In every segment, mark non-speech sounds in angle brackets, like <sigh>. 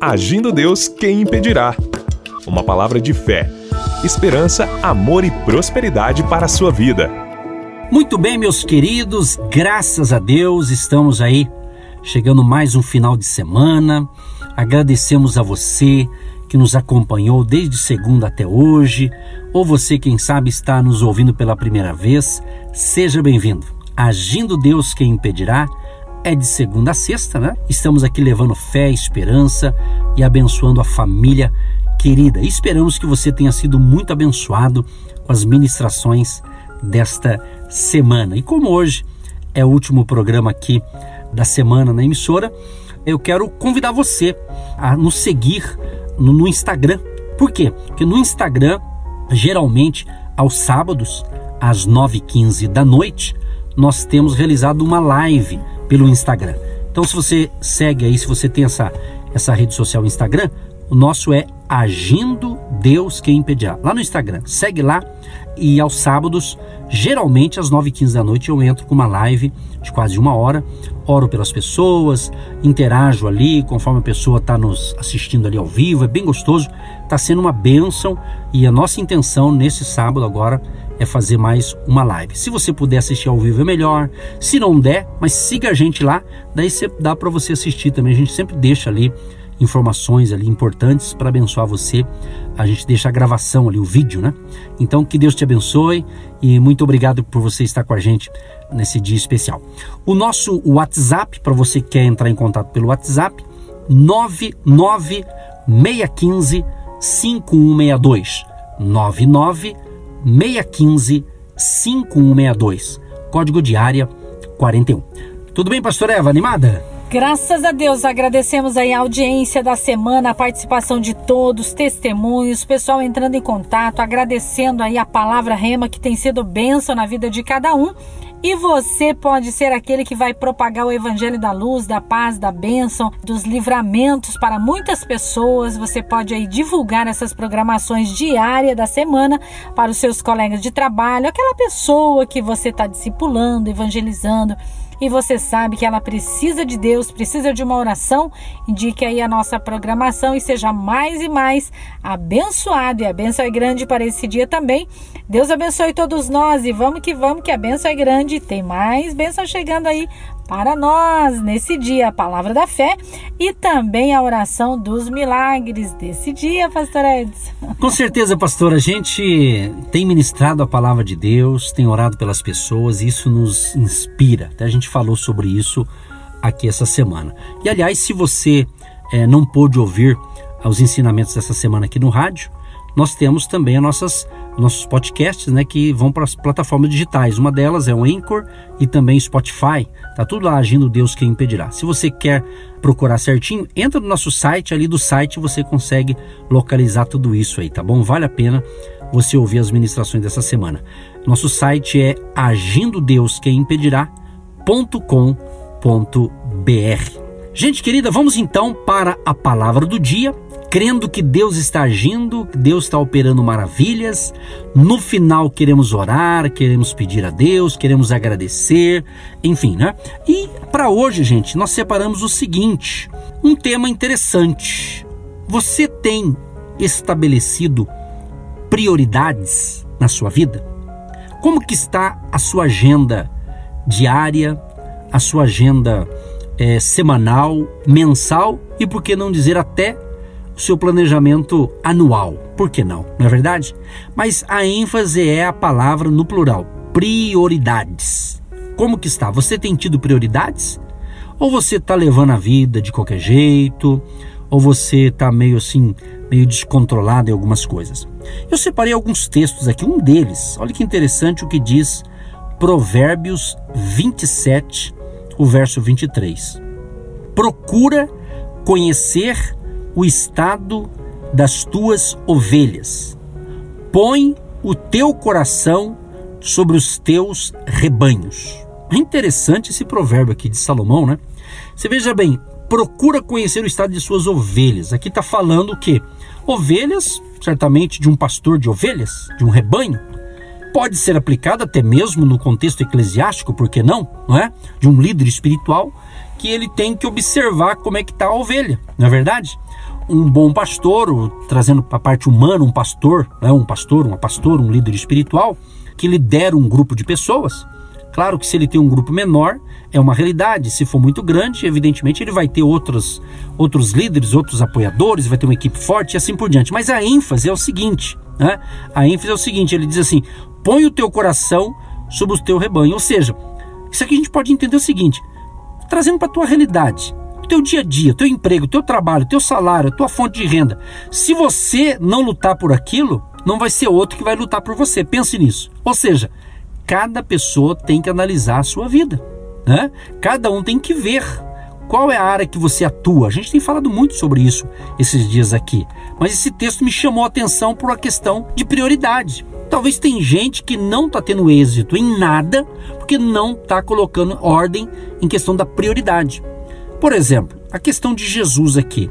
Agindo Deus, quem impedirá? Uma palavra de fé, esperança, amor e prosperidade para a sua vida. Muito bem, meus queridos, graças a Deus estamos aí chegando mais um final de semana. Agradecemos a você que nos acompanhou desde segunda até hoje, ou você, quem sabe, está nos ouvindo pela primeira vez. Seja bem-vindo. Agindo Deus, quem impedirá? É de segunda a sexta, né? Estamos aqui levando fé, esperança e abençoando a família querida. esperamos que você tenha sido muito abençoado com as ministrações desta semana. E como hoje é o último programa aqui da semana na emissora, eu quero convidar você a nos seguir no, no Instagram. Por quê? Porque no Instagram, geralmente aos sábados, às 9h15 da noite, nós temos realizado uma live pelo Instagram. Então, se você segue aí, se você tem essa, essa rede social Instagram, o nosso é Agindo Deus Quem Impedirá. Lá no Instagram, segue lá e aos sábados, geralmente às 9h15 da noite, eu entro com uma live de quase uma hora, oro pelas pessoas, interajo ali conforme a pessoa está nos assistindo ali ao vivo, é bem gostoso, está sendo uma bênção e a nossa intenção nesse sábado agora é fazer mais uma live. Se você puder assistir ao vivo é melhor. Se não der, mas siga a gente lá, daí dá para você assistir também. A gente sempre deixa ali informações ali importantes para abençoar você. A gente deixa a gravação ali, o vídeo, né? Então que Deus te abençoe e muito obrigado por você estar com a gente nesse dia especial. O nosso WhatsApp, para você que quer entrar em contato pelo WhatsApp, 99615 5162. 99 615 5162. Código de área 41. Tudo bem, pastor Eva? Animada? Graças a Deus, agradecemos aí a audiência da semana, a participação de todos, testemunhos, pessoal entrando em contato, agradecendo aí a palavra rema que tem sido bênção na vida de cada um e você pode ser aquele que vai propagar o evangelho da luz, da paz, da bênção, dos livramentos para muitas pessoas. Você pode aí divulgar essas programações diárias da semana para os seus colegas de trabalho, aquela pessoa que você está discipulando, evangelizando e você sabe que ela precisa de Deus, precisa de uma oração, indique aí a nossa programação e seja mais e mais abençoado. E a benção é grande para esse dia também. Deus abençoe todos nós e vamos que vamos, que a benção é grande. Tem mais bênção chegando aí para nós nesse dia, a palavra da fé e também a oração dos milagres desse dia, pastor Edson. <laughs> Com certeza, pastor, a gente tem ministrado a palavra de Deus, tem orado pelas pessoas e isso nos inspira. Até a gente falou sobre isso aqui essa semana. E aliás, se você é, não pôde ouvir os ensinamentos dessa semana aqui no rádio, nós temos também as nossas nossos podcasts, né, que vão para as plataformas digitais. Uma delas é o Anchor e também Spotify. Tá tudo lá agindo Deus quem impedirá. Se você quer procurar certinho, entra no nosso site, ali do site você consegue localizar tudo isso aí, tá bom? Vale a pena você ouvir as ministrações dessa semana. Nosso site é agindo Deus quem impedirá.com.br. Gente querida, vamos então para a palavra do dia crendo que Deus está agindo, que Deus está operando maravilhas. No final queremos orar, queremos pedir a Deus, queremos agradecer, enfim, né? E para hoje, gente, nós separamos o seguinte, um tema interessante. Você tem estabelecido prioridades na sua vida? Como que está a sua agenda diária, a sua agenda é, semanal, mensal e por que não dizer até seu planejamento anual. Por que não? Não é verdade? Mas a ênfase é a palavra no plural: prioridades. Como que está? Você tem tido prioridades? Ou você está levando a vida de qualquer jeito? Ou você está meio assim, meio descontrolado em algumas coisas? Eu separei alguns textos aqui, um deles, olha que interessante o que diz Provérbios 27, o verso 23. Procura conhecer o estado das tuas ovelhas. Põe o teu coração sobre os teus rebanhos. É interessante esse provérbio aqui de Salomão, né? Você veja bem, procura conhecer o estado de suas ovelhas. Aqui está falando o quê? Ovelhas, certamente de um pastor de ovelhas, de um rebanho. Pode ser aplicado até mesmo no contexto eclesiástico, por que não? Não é? De um líder espiritual que ele tem que observar como é que está a ovelha, não é verdade? um bom pastor, trazendo para a parte humana um pastor, né, um pastor, uma pastora, um líder espiritual, que lidera um grupo de pessoas. Claro que se ele tem um grupo menor, é uma realidade. Se for muito grande, evidentemente ele vai ter outros, outros líderes, outros apoiadores, vai ter uma equipe forte e assim por diante. Mas a ênfase é o seguinte, né? A ênfase é o seguinte, ele diz assim, põe o teu coração sobre o teu rebanho. Ou seja, isso aqui a gente pode entender o seguinte, trazendo para a tua realidade teu dia a dia, teu emprego, teu trabalho, teu salário, tua fonte de renda. Se você não lutar por aquilo, não vai ser outro que vai lutar por você. Pense nisso. Ou seja, cada pessoa tem que analisar a sua vida. Né? Cada um tem que ver qual é a área que você atua. A gente tem falado muito sobre isso esses dias aqui. Mas esse texto me chamou a atenção por uma questão de prioridade. Talvez tem gente que não está tendo êxito em nada porque não está colocando ordem em questão da prioridade. Por exemplo, a questão de Jesus aqui.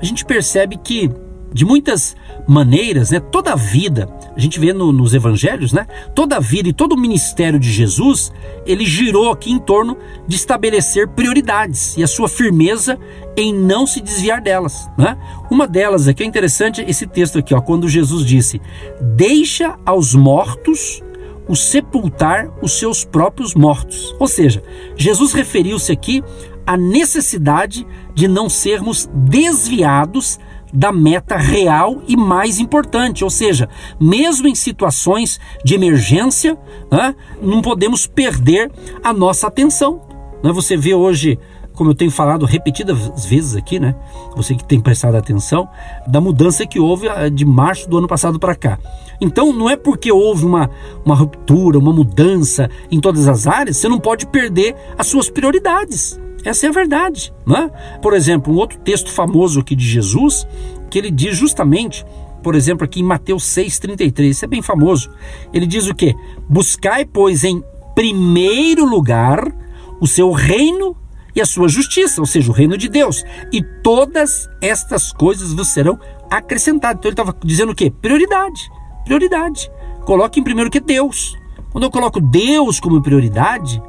A gente percebe que de muitas maneiras, né, toda a vida, a gente vê no, nos evangelhos, né, toda a vida e todo o ministério de Jesus, ele girou aqui em torno de estabelecer prioridades e a sua firmeza em não se desviar delas. Né? Uma delas aqui é interessante esse texto aqui, ó, quando Jesus disse: Deixa aos mortos o sepultar os seus próprios mortos. Ou seja, Jesus referiu-se aqui à necessidade de não sermos desviados da meta real e mais importante, ou seja, mesmo em situações de emergência, né, não podemos perder a nossa atenção. Né? Você vê hoje, como eu tenho falado repetidas vezes aqui, né? Você que tem prestado atenção, da mudança que houve eh, de março do ano passado para cá. Então, não é porque houve uma, uma ruptura, uma mudança em todas as áreas, você não pode perder as suas prioridades. Essa é a verdade. Né? Por exemplo, um outro texto famoso aqui de Jesus, que ele diz justamente, por exemplo, aqui em Mateus 6,33, isso é bem famoso. Ele diz o quê? Buscai, pois, em primeiro lugar o seu reino e a sua justiça, ou seja, o reino de Deus. E todas estas coisas vos serão acrescentadas. Então ele estava dizendo o quê? Prioridade. Prioridade. Coloque em primeiro que Deus. Quando eu coloco Deus como prioridade,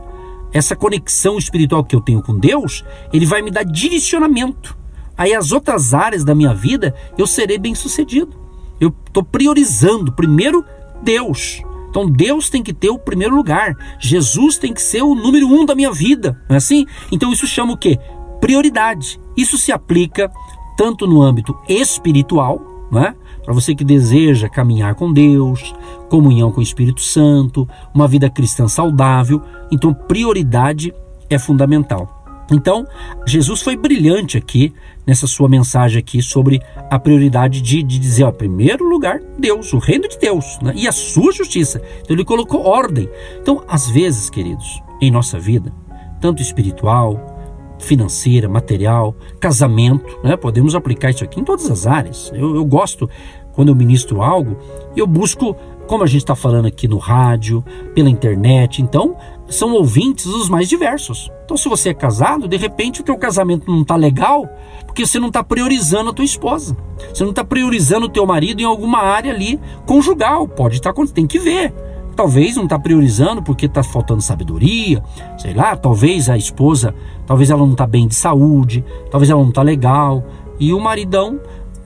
essa conexão espiritual que eu tenho com Deus, ele vai me dar direcionamento. Aí as outras áreas da minha vida eu serei bem sucedido. Eu estou priorizando primeiro Deus. Então Deus tem que ter o primeiro lugar. Jesus tem que ser o número um da minha vida. Não é assim? Então isso chama o quê? Prioridade. Isso se aplica tanto no âmbito espiritual, né? para você que deseja caminhar com Deus, comunhão com o Espírito Santo, uma vida cristã saudável, então prioridade é fundamental. Então, Jesus foi brilhante aqui nessa sua mensagem aqui sobre a prioridade de, de dizer, ó, primeiro lugar, Deus, o reino de Deus, né? e a sua justiça. Então ele colocou ordem. Então, às vezes, queridos, em nossa vida, tanto espiritual, financeira, material, casamento, né? Podemos aplicar isso aqui em todas as áreas. Eu, eu gosto quando eu ministro algo, eu busco, como a gente está falando aqui no rádio, pela internet, então são ouvintes os mais diversos. Então, se você é casado, de repente o teu casamento não está legal, porque você não está priorizando a tua esposa. Você não está priorizando o teu marido em alguma área ali conjugal. Pode estar tá, tem que ver. Talvez não está priorizando porque está faltando sabedoria, sei lá. Talvez a esposa, talvez ela não está bem de saúde, talvez ela não está legal e o maridão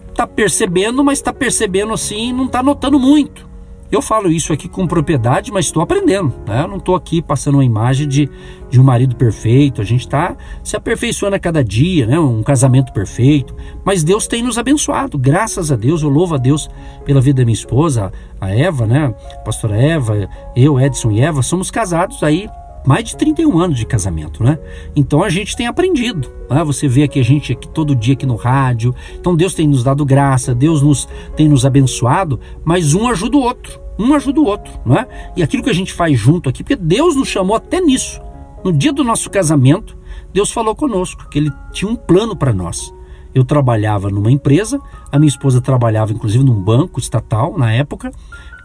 está percebendo, mas está percebendo assim não está notando muito. Eu falo isso aqui com propriedade, mas estou aprendendo. Né? Eu não estou aqui passando uma imagem de, de um marido perfeito. A gente está se aperfeiçoando a cada dia, né? um casamento perfeito. Mas Deus tem nos abençoado, graças a Deus. Eu louvo a Deus pela vida da minha esposa, a Eva, né? A pastora Eva, eu, Edson e Eva, somos casados aí mais de 31 anos de casamento, né? Então a gente tem aprendido. Né? Você vê aqui a gente aqui todo dia aqui no rádio. Então Deus tem nos dado graça, Deus nos tem nos abençoado, mas um ajuda o outro, um ajuda o outro, não é? E aquilo que a gente faz junto aqui, porque Deus nos chamou até nisso. No dia do nosso casamento, Deus falou conosco que Ele tinha um plano para nós. Eu trabalhava numa empresa, a minha esposa trabalhava inclusive num banco estatal na época,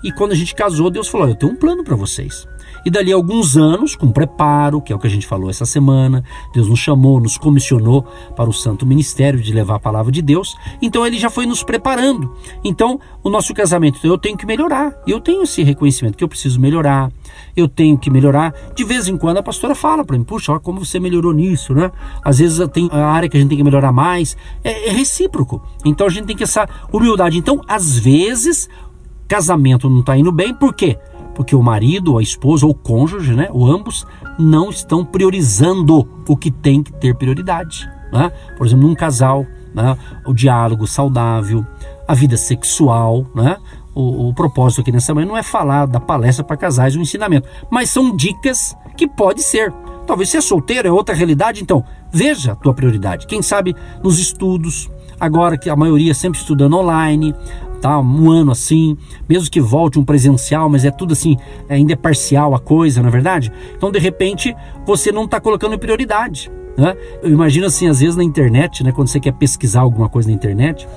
E quando a gente casou, Deus falou: Eu tenho um plano para vocês. E dali a alguns anos, com preparo, que é o que a gente falou essa semana, Deus nos chamou, nos comissionou para o santo ministério de levar a palavra de Deus. Então ele já foi nos preparando. Então, o nosso casamento, eu tenho que melhorar. Eu tenho esse reconhecimento que eu preciso melhorar. Eu tenho que melhorar. De vez em quando a pastora fala para mim: "Puxa, olha como você melhorou nisso, né?" Às vezes tem a área que a gente tem que melhorar mais. É, é recíproco. Então a gente tem que essa humildade. Então, às vezes, casamento não está indo bem, por quê? Porque o marido, a esposa ou o cônjuge, né, ou ambos, não estão priorizando o que tem que ter prioridade. Né? Por exemplo, num casal, né, o diálogo saudável, a vida sexual, né? O, o, propósito aqui nessa manhã não é falar da palestra para casais, o ensinamento, mas são dicas que pode ser. Talvez ser solteiro é outra realidade, então veja a tua prioridade. Quem sabe nos estudos, agora que a maioria sempre estudando online, tá? Um ano assim, mesmo que volte um presencial, mas é tudo assim, ainda é parcial a coisa, na é verdade? Então, de repente, você não está colocando em prioridade. Né? Eu imagino assim, às vezes na internet, né, quando você quer pesquisar alguma coisa na internet,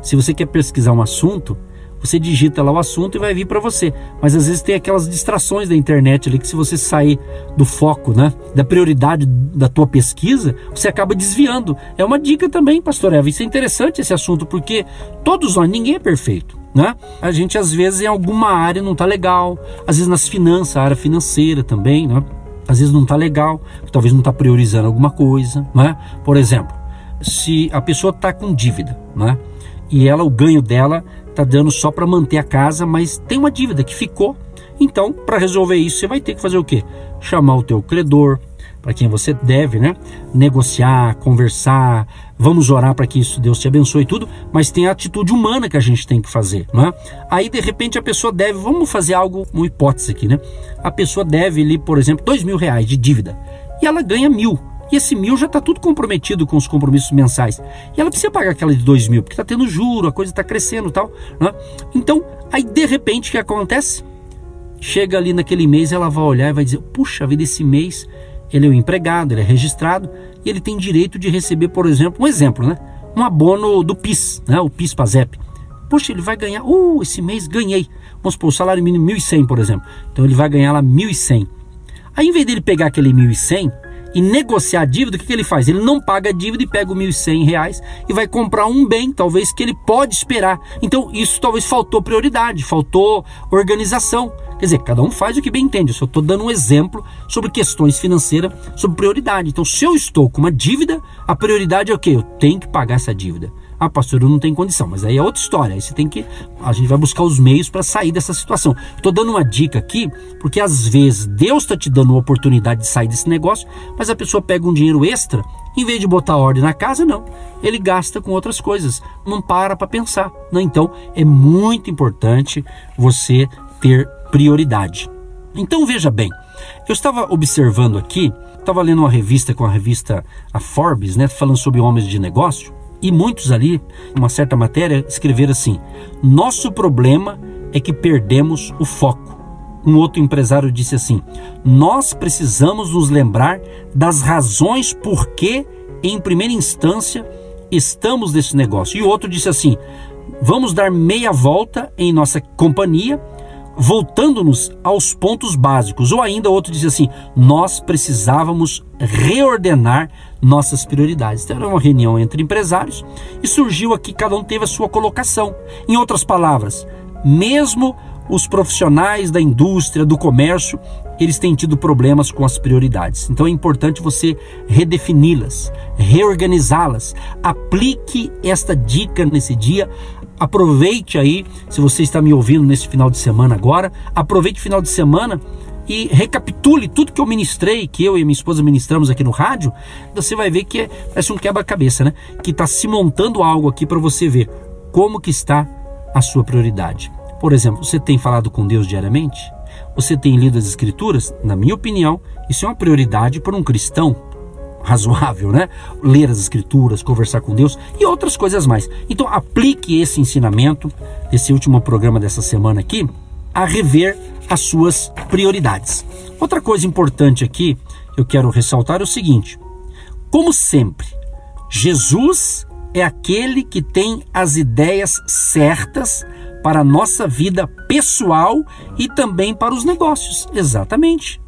se você quer pesquisar um assunto, você digita lá o assunto e vai vir para você. Mas às vezes tem aquelas distrações da internet ali que se você sair do foco, né, da prioridade da tua pesquisa, você acaba desviando. É uma dica também, pastor Eva. Isso é interessante esse assunto porque todos nós, ninguém é perfeito. Né? A gente às vezes em alguma área não está legal, às vezes nas finanças, a área financeira também, né? Às vezes não está legal, talvez não está priorizando alguma coisa, né? Por exemplo, se a pessoa está com dívida, né? E ela, o ganho dela está dando só para manter a casa, mas tem uma dívida que ficou. Então, para resolver isso, você vai ter que fazer o quê? Chamar o teu credor, para quem você deve, né? Negociar, conversar, vamos orar para que isso Deus te abençoe e tudo, mas tem a atitude humana que a gente tem que fazer, né? Aí de repente a pessoa deve, vamos fazer algo, uma hipótese aqui, né? A pessoa deve ali, por exemplo, dois mil reais de dívida e ela ganha mil. E esse mil já está tudo comprometido com os compromissos mensais. E ela precisa pagar aquela de dois mil, porque está tendo juro, a coisa está crescendo tal. Né? Então, aí de repente o que acontece? Chega ali naquele mês, ela vai olhar e vai dizer: Puxa vida, esse mês ele é um empregado, ele é registrado e ele tem direito de receber, por exemplo, um exemplo, né? Um abono do PIS, né? o PIS PASEP. Poxa, ele vai ganhar, uh, esse mês ganhei. Vamos supor, o salário mínimo 1.100, por exemplo. Então ele vai ganhar lá 1.100. Aí, em vez dele pegar aquele 1.100 e negociar a dívida, o que, que ele faz? Ele não paga a dívida e pega os 1.100 reais e vai comprar um bem, talvez, que ele pode esperar. Então, isso talvez faltou prioridade, faltou organização. Quer dizer, cada um faz o que bem entende. Eu só estou dando um exemplo sobre questões financeiras, sobre prioridade. Então, se eu estou com uma dívida, a prioridade é o quê? Eu tenho que pagar essa dívida. Ah, pastor, eu não tenho condição. Mas aí é outra história. Aí você tem que. A gente vai buscar os meios para sair dessa situação. Estou dando uma dica aqui, porque às vezes Deus está te dando uma oportunidade de sair desse negócio, mas a pessoa pega um dinheiro extra, em vez de botar ordem na casa, não. Ele gasta com outras coisas. Não para para pensar. Não, então é muito importante você ter prioridade. Então veja bem, eu estava observando aqui, estava lendo uma revista com a revista a Forbes, né, falando sobre homens de negócio. E muitos ali, uma certa matéria, escreveram assim: Nosso problema é que perdemos o foco. Um outro empresário disse assim: Nós precisamos nos lembrar das razões por que, em primeira instância, estamos nesse negócio. E outro disse assim: Vamos dar meia volta em nossa companhia voltando-nos aos pontos básicos. Ou ainda outro diz assim: nós precisávamos reordenar nossas prioridades. Então, era uma reunião entre empresários e surgiu aqui, cada um teve a sua colocação. Em outras palavras, mesmo os profissionais da indústria, do comércio, eles têm tido problemas com as prioridades. Então é importante você redefini-las, reorganizá-las. Aplique esta dica nesse dia aproveite aí, se você está me ouvindo nesse final de semana agora, aproveite o final de semana e recapitule tudo que eu ministrei, que eu e minha esposa ministramos aqui no rádio, você vai ver que é, parece um quebra-cabeça, né? Que está se montando algo aqui para você ver como que está a sua prioridade. Por exemplo, você tem falado com Deus diariamente? Você tem lido as Escrituras? Na minha opinião, isso é uma prioridade para um cristão razoável, né? Ler as escrituras, conversar com Deus e outras coisas mais. Então aplique esse ensinamento desse último programa dessa semana aqui a rever as suas prioridades. Outra coisa importante aqui, eu quero ressaltar é o seguinte: como sempre, Jesus é aquele que tem as ideias certas para a nossa vida pessoal e também para os negócios. Exatamente.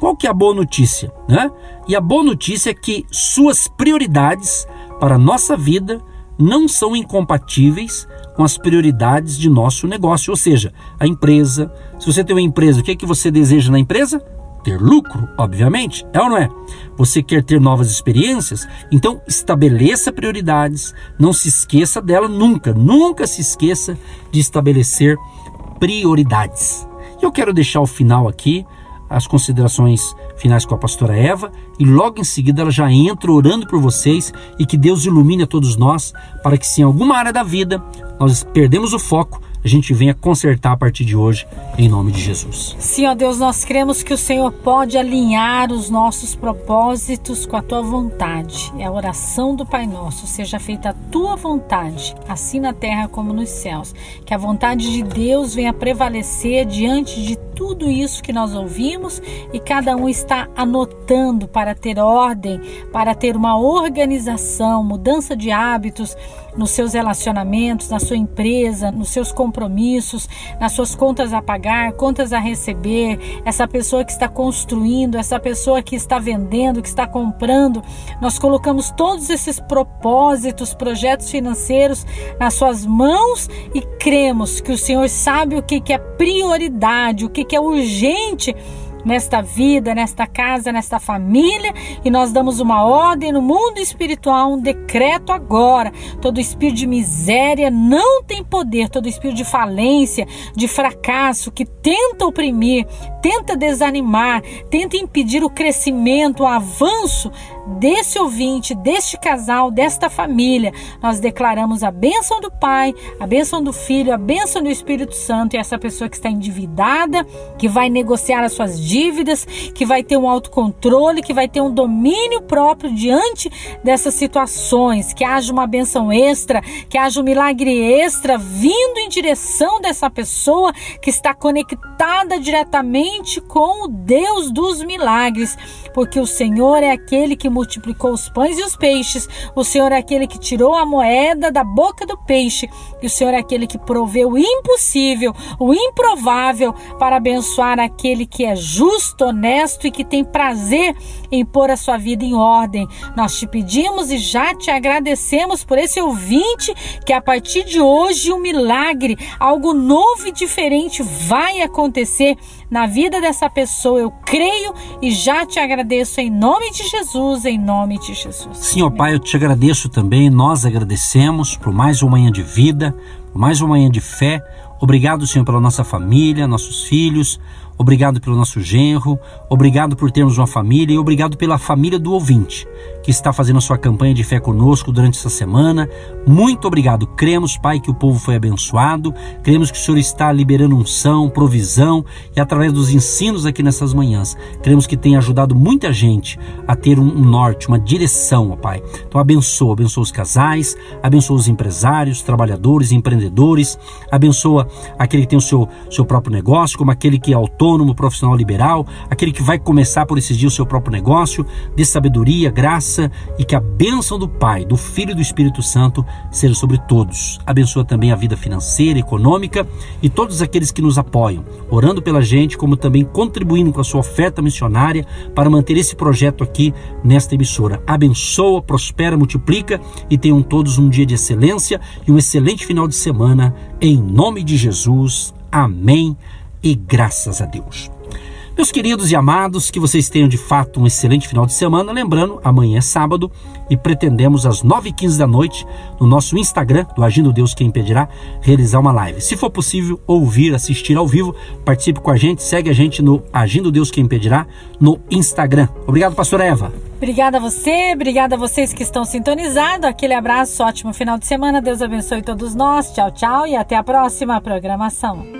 Qual que é a boa notícia? Né? E a boa notícia é que suas prioridades para a nossa vida não são incompatíveis com as prioridades de nosso negócio, ou seja, a empresa. Se você tem uma empresa, o que é que você deseja na empresa? Ter lucro, obviamente, é ou não é? Você quer ter novas experiências? Então estabeleça prioridades, não se esqueça dela nunca, nunca se esqueça de estabelecer prioridades. Eu quero deixar o final aqui as considerações finais com a pastora Eva e logo em seguida ela já entra orando por vocês e que Deus ilumine a todos nós para que se em alguma área da vida nós perdemos o foco, a gente venha consertar a partir de hoje, em nome de Jesus. Sim, ó Deus, nós cremos que o Senhor pode alinhar os nossos propósitos com a tua vontade. É a oração do Pai Nosso, seja feita a tua vontade, assim na terra como nos céus. Que a vontade de Deus venha prevalecer diante de tudo isso que nós ouvimos e cada um está anotando para ter ordem, para ter uma organização, mudança de hábitos nos seus relacionamentos, na sua empresa, nos seus compromissos, nas suas contas a pagar, contas a receber, essa pessoa que está construindo, essa pessoa que está vendendo, que está comprando. Nós colocamos todos esses propósitos, projetos financeiros nas suas mãos e cremos que o Senhor sabe o que é prioridade, o que é urgente nesta vida, nesta casa, nesta família, e nós damos uma ordem no mundo espiritual, um decreto agora. Todo espírito de miséria não tem poder, todo espírito de falência, de fracasso que tenta oprimir, tenta desanimar, tenta impedir o crescimento, o avanço desse ouvinte, deste casal, desta família. Nós declaramos a bênção do Pai, a bênção do Filho, a bênção do Espírito Santo e essa pessoa que está endividada, que vai negociar as suas dívidas, que vai ter um autocontrole, que vai ter um domínio próprio diante dessas situações, que haja uma benção extra, que haja um milagre extra vindo em direção dessa pessoa que está conectada diretamente com o Deus dos milagres, porque o Senhor é aquele que multiplicou os pães e os peixes, o Senhor é aquele que tirou a moeda da boca do peixe, e o Senhor é aquele que proveu o impossível, o improvável, para abençoar aquele que é justo justo, honesto e que tem prazer em pôr a sua vida em ordem. Nós te pedimos e já te agradecemos por esse ouvinte que a partir de hoje um milagre, algo novo e diferente vai acontecer na vida dessa pessoa. Eu creio e já te agradeço em nome de Jesus, em nome de Jesus. Senhor Pai, eu te agradeço também, nós agradecemos por mais uma manhã de vida, por mais uma manhã de fé. Obrigado, Senhor, pela nossa família, nossos filhos. Obrigado pelo nosso genro, obrigado por termos uma família e obrigado pela família do ouvinte que está fazendo a sua campanha de fé conosco durante essa semana. Muito obrigado. Cremos, Pai, que o povo foi abençoado. Cremos que o Senhor está liberando unção, provisão e através dos ensinos aqui nessas manhãs, cremos que tem ajudado muita gente a ter um, norte, uma direção, ó Pai. Então abençoa, abençoa os casais, abençoa os empresários, trabalhadores, empreendedores, abençoa aquele que tem o seu, seu próprio negócio, como aquele que é autônomo profissional liberal, aquele que vai começar por esses dias o seu próprio negócio, de sabedoria, graça e que a bênção do Pai, do Filho e do Espírito Santo seja sobre todos. Abençoa também a vida financeira, econômica e todos aqueles que nos apoiam, orando pela gente, como também contribuindo com a sua oferta missionária para manter esse projeto aqui nesta emissora. Abençoa, prospera, multiplica e tenham todos um dia de excelência e um excelente final de semana. Em nome de Jesus. Amém e graças a Deus. Meus queridos e amados, que vocês tenham de fato um excelente final de semana. Lembrando, amanhã é sábado e pretendemos às 9h15 da noite, no nosso Instagram, do Agindo Deus Quem Impedirá, realizar uma live. Se for possível, ouvir, assistir ao vivo, participe com a gente, segue a gente no Agindo Deus Quem Impedirá no Instagram. Obrigado, pastora Eva. Obrigada a você, obrigada a vocês que estão sintonizados. Aquele abraço, ótimo final de semana. Deus abençoe todos nós. Tchau, tchau e até a próxima programação.